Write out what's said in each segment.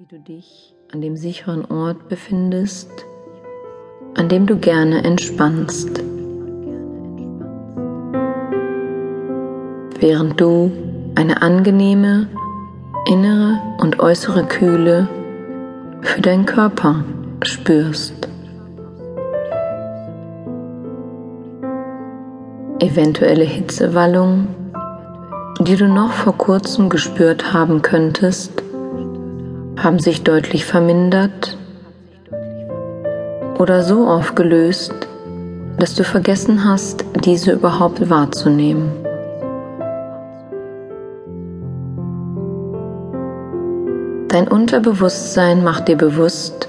wie du dich an dem sicheren Ort befindest, an dem du gerne entspannst. Während du eine angenehme innere und äußere Kühle für deinen Körper spürst. Eventuelle Hitzewallung, die du noch vor kurzem gespürt haben könntest, haben sich deutlich vermindert oder so aufgelöst, dass du vergessen hast, diese überhaupt wahrzunehmen. Dein Unterbewusstsein macht dir bewusst,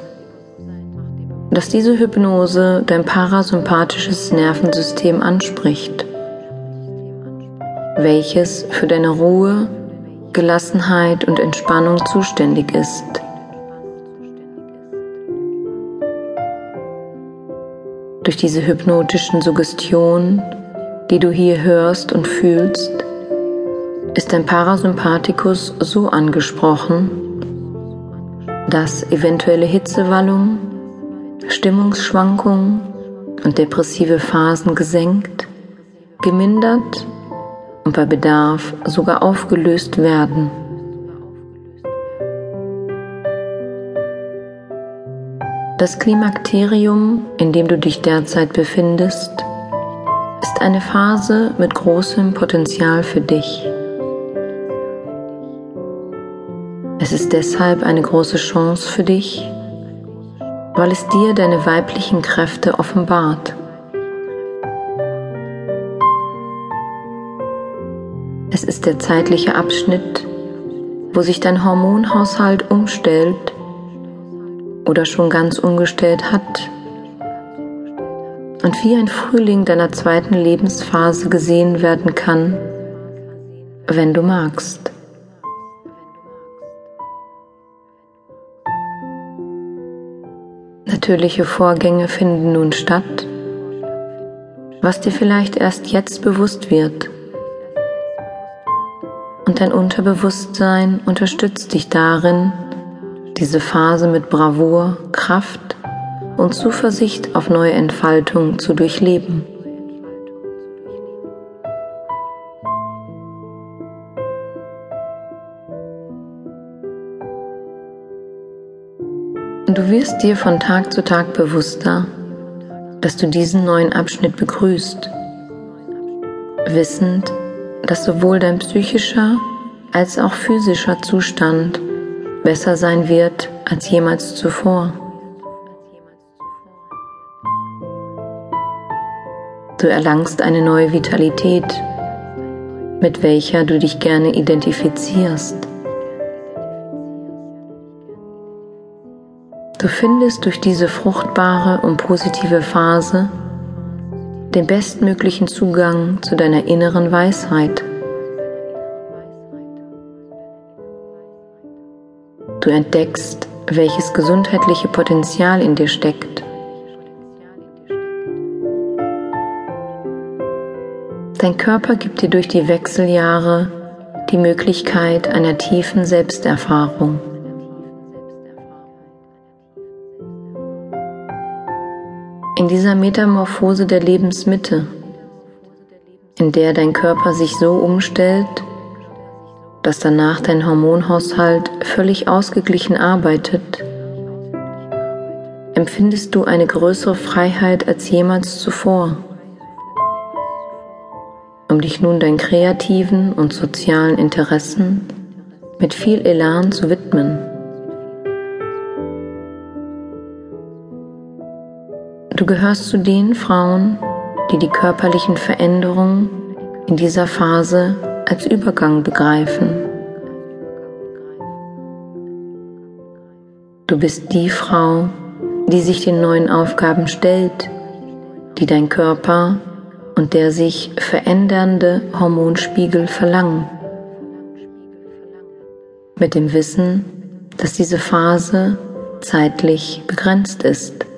dass diese Hypnose dein parasympathisches Nervensystem anspricht, welches für deine Ruhe Gelassenheit und Entspannung zuständig ist. Durch diese hypnotischen Suggestionen, die du hier hörst und fühlst, ist dein Parasympathikus so angesprochen, dass eventuelle Hitzewallungen, Stimmungsschwankungen und depressive Phasen gesenkt, gemindert und bei Bedarf sogar aufgelöst werden. Das Klimakterium, in dem du dich derzeit befindest, ist eine Phase mit großem Potenzial für dich. Es ist deshalb eine große Chance für dich, weil es dir deine weiblichen Kräfte offenbart. Es ist der zeitliche Abschnitt, wo sich dein Hormonhaushalt umstellt oder schon ganz umgestellt hat und wie ein Frühling deiner zweiten Lebensphase gesehen werden kann, wenn du magst. Natürliche Vorgänge finden nun statt, was dir vielleicht erst jetzt bewusst wird und dein Unterbewusstsein unterstützt dich darin, diese Phase mit Bravour, Kraft und Zuversicht auf neue Entfaltung zu durchleben. Du wirst dir von Tag zu Tag bewusster, dass du diesen neuen Abschnitt begrüßt, wissend, dass sowohl dein psychischer als auch physischer Zustand besser sein wird als jemals zuvor. Du erlangst eine neue Vitalität, mit welcher du dich gerne identifizierst. Du findest durch diese fruchtbare und positive Phase den bestmöglichen Zugang zu deiner inneren Weisheit. Du entdeckst, welches gesundheitliche Potenzial in dir steckt. Dein Körper gibt dir durch die Wechseljahre die Möglichkeit einer tiefen Selbsterfahrung. In dieser Metamorphose der Lebensmitte, in der dein Körper sich so umstellt, dass danach dein Hormonhaushalt völlig ausgeglichen arbeitet, empfindest du eine größere Freiheit als jemals zuvor, um dich nun deinen kreativen und sozialen Interessen mit viel Elan zu widmen. Du gehörst zu den Frauen, die die körperlichen Veränderungen in dieser Phase als Übergang begreifen. Du bist die Frau, die sich den neuen Aufgaben stellt, die dein Körper und der sich verändernde Hormonspiegel verlangen. Mit dem Wissen, dass diese Phase zeitlich begrenzt ist.